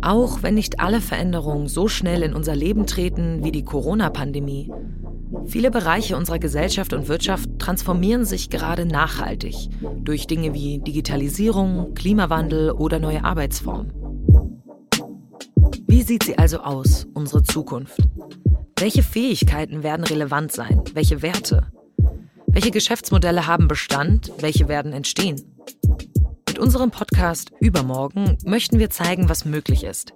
Auch wenn nicht alle Veränderungen so schnell in unser Leben treten wie die Corona-Pandemie, viele Bereiche unserer Gesellschaft und Wirtschaft transformieren sich gerade nachhaltig durch Dinge wie Digitalisierung, Klimawandel oder neue Arbeitsformen. Wie sieht sie also aus, unsere Zukunft? Welche Fähigkeiten werden relevant sein? Welche Werte? Welche Geschäftsmodelle haben Bestand? Welche werden entstehen? Mit unserem Podcast Übermorgen möchten wir zeigen, was möglich ist.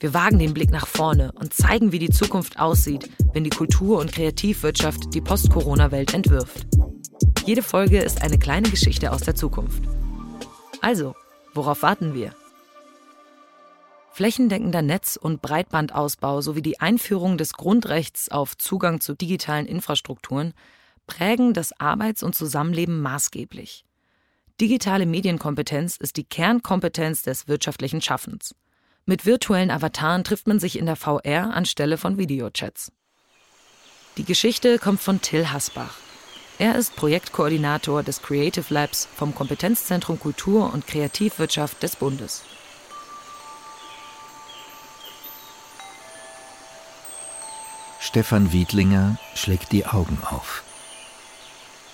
Wir wagen den Blick nach vorne und zeigen, wie die Zukunft aussieht, wenn die Kultur- und Kreativwirtschaft die Post-Corona-Welt entwirft. Jede Folge ist eine kleine Geschichte aus der Zukunft. Also, worauf warten wir? Flächendeckender Netz- und Breitbandausbau sowie die Einführung des Grundrechts auf Zugang zu digitalen Infrastrukturen prägen das Arbeits- und Zusammenleben maßgeblich. Digitale Medienkompetenz ist die Kernkompetenz des wirtschaftlichen Schaffens. Mit virtuellen Avataren trifft man sich in der VR anstelle von Videochats. Die Geschichte kommt von Till Hasbach. Er ist Projektkoordinator des Creative Labs vom Kompetenzzentrum Kultur und Kreativwirtschaft des Bundes. Stefan Wiedlinger schlägt die Augen auf.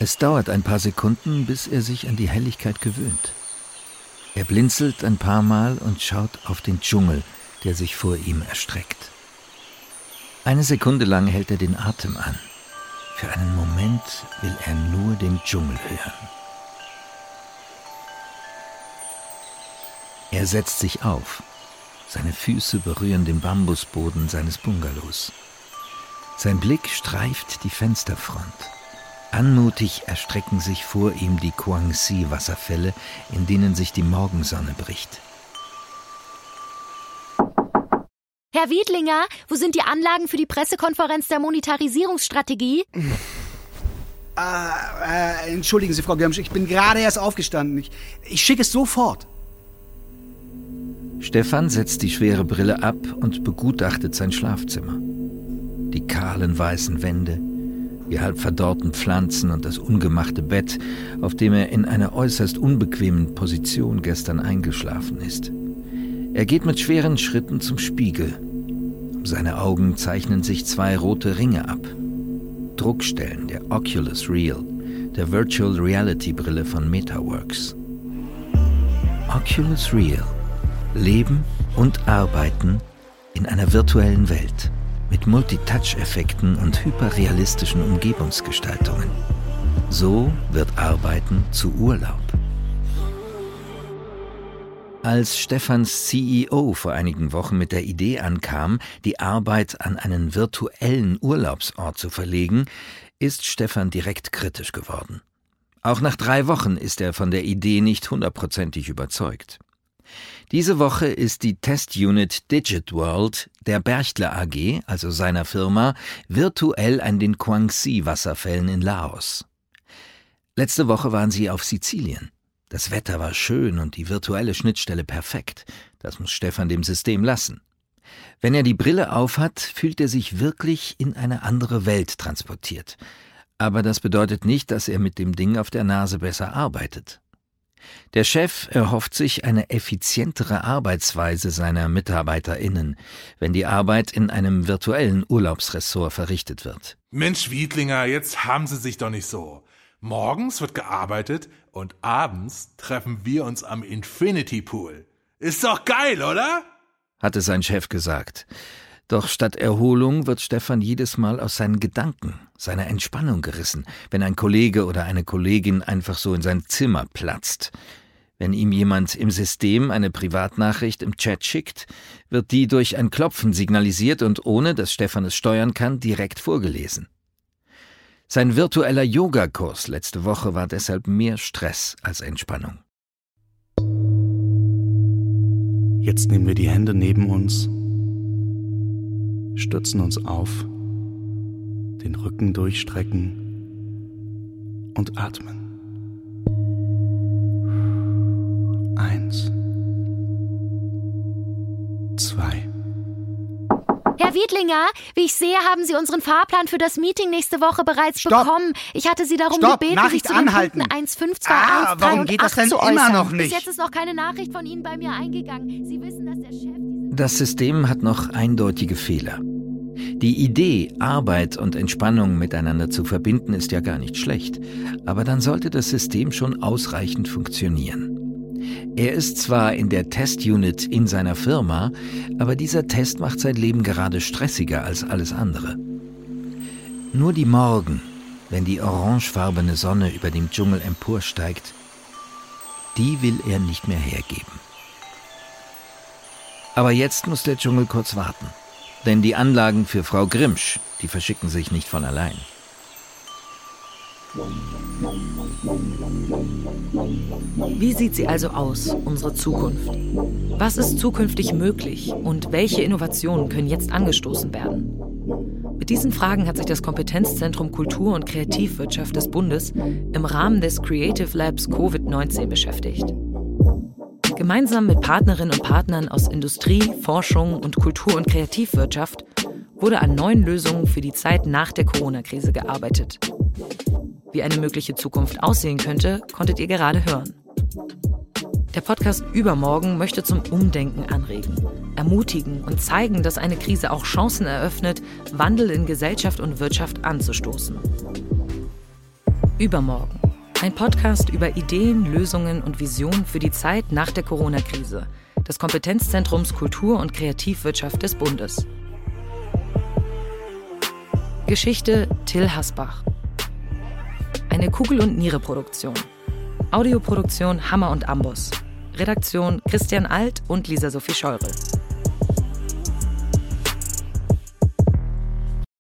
Es dauert ein paar Sekunden, bis er sich an die Helligkeit gewöhnt. Er blinzelt ein paar Mal und schaut auf den Dschungel, der sich vor ihm erstreckt. Eine Sekunde lang hält er den Atem an. Für einen Moment will er nur den Dschungel hören. Er setzt sich auf. Seine Füße berühren den Bambusboden seines Bungalows. Sein Blick streift die Fensterfront. Anmutig erstrecken sich vor ihm die Kuangxi-Wasserfälle, in denen sich die Morgensonne bricht. Herr Wiedlinger, wo sind die Anlagen für die Pressekonferenz der Monetarisierungsstrategie? Äh, äh, entschuldigen Sie, Frau Gömsch, ich bin gerade erst aufgestanden. Ich, ich schicke es sofort. Stefan setzt die schwere Brille ab und begutachtet sein Schlafzimmer. Die kahlen weißen Wände, die halb verdorrten Pflanzen und das ungemachte Bett, auf dem er in einer äußerst unbequemen Position gestern eingeschlafen ist. Er geht mit schweren Schritten zum Spiegel. Um seine Augen zeichnen sich zwei rote Ringe ab. Druckstellen der Oculus Real, der Virtual Reality Brille von MetaWorks. Oculus Real. Leben und Arbeiten in einer virtuellen Welt mit Multitouch-Effekten und hyperrealistischen Umgebungsgestaltungen. So wird Arbeiten zu Urlaub. Als Stefans CEO vor einigen Wochen mit der Idee ankam, die Arbeit an einen virtuellen Urlaubsort zu verlegen, ist Stefan direkt kritisch geworden. Auch nach drei Wochen ist er von der Idee nicht hundertprozentig überzeugt. Diese Woche ist die Testunit Digit World der Berchtler AG, also seiner Firma, virtuell an den Kuangxi-Wasserfällen in Laos. Letzte Woche waren sie auf Sizilien. Das Wetter war schön und die virtuelle Schnittstelle perfekt. Das muss Stefan dem System lassen. Wenn er die Brille aufhat, fühlt er sich wirklich in eine andere Welt transportiert. Aber das bedeutet nicht, dass er mit dem Ding auf der Nase besser arbeitet. Der Chef erhofft sich eine effizientere Arbeitsweise seiner MitarbeiterInnen, wenn die Arbeit in einem virtuellen Urlaubsressort verrichtet wird. Mensch, Wiedlinger, jetzt haben Sie sich doch nicht so. Morgens wird gearbeitet und abends treffen wir uns am Infinity Pool. Ist doch geil, oder? hatte sein Chef gesagt. Doch statt Erholung wird Stefan jedes Mal aus seinen Gedanken, seiner Entspannung gerissen, wenn ein Kollege oder eine Kollegin einfach so in sein Zimmer platzt. Wenn ihm jemand im System eine Privatnachricht im Chat schickt, wird die durch ein Klopfen signalisiert und ohne dass Stefan es steuern kann, direkt vorgelesen. Sein virtueller Yogakurs letzte Woche war deshalb mehr Stress als Entspannung. Jetzt nehmen wir die Hände neben uns stützen uns auf, den Rücken durchstrecken und atmen. Eins, zwei, Herr Wiedlinger, wie ich sehe, haben Sie unseren Fahrplan für das Meeting nächste Woche bereits Stopp. bekommen. Ich hatte Sie darum Stopp. gebeten, Nachricht sich zu den anhalten. Punkten 1, 5, 2, Ah, 1, 3 warum geht das 8 denn immer äußern. noch Bis nicht? jetzt ist noch keine Nachricht von Ihnen bei mir eingegangen. Sie wissen, dass der Chef... Das System hat noch eindeutige Fehler. Die Idee, Arbeit und Entspannung miteinander zu verbinden, ist ja gar nicht schlecht, aber dann sollte das System schon ausreichend funktionieren. Er ist zwar in der Testunit in seiner Firma, aber dieser Test macht sein Leben gerade stressiger als alles andere. Nur die Morgen, wenn die orangefarbene Sonne über dem Dschungel emporsteigt, die will er nicht mehr hergeben. Aber jetzt muss der Dschungel kurz warten. Denn die Anlagen für Frau Grimsch, die verschicken sich nicht von allein. Wie sieht sie also aus, unsere Zukunft? Was ist zukünftig möglich und welche Innovationen können jetzt angestoßen werden? Mit diesen Fragen hat sich das Kompetenzzentrum Kultur- und Kreativwirtschaft des Bundes im Rahmen des Creative Labs Covid-19 beschäftigt. Gemeinsam mit Partnerinnen und Partnern aus Industrie, Forschung und Kultur- und Kreativwirtschaft wurde an neuen Lösungen für die Zeit nach der Corona-Krise gearbeitet. Wie eine mögliche Zukunft aussehen könnte, konntet ihr gerade hören. Der Podcast Übermorgen möchte zum Umdenken anregen, ermutigen und zeigen, dass eine Krise auch Chancen eröffnet, Wandel in Gesellschaft und Wirtschaft anzustoßen. Übermorgen. Ein Podcast über Ideen, Lösungen und Visionen für die Zeit nach der Corona-Krise des Kompetenzzentrums Kultur- und Kreativwirtschaft des Bundes. Geschichte Till Hasbach. Eine Kugel- und Niere-Produktion. Audioproduktion Hammer und Amboss. Redaktion Christian Alt und Lisa Sophie Scheure.